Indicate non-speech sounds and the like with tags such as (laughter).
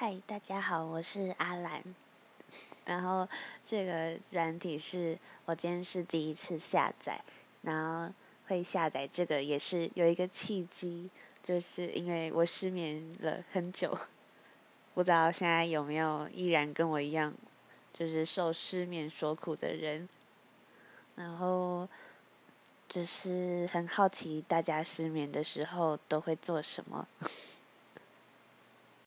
嗨大家好我是阿兰。然后这个软体是我今天是第一次下载然后会下载这个也是有一个契机就是因为我失眠了很久 (laughs) 不知道现在有没有依然跟我一样就是受失眠所苦的人。然后就是很好奇大家失眠的时候都会做什么。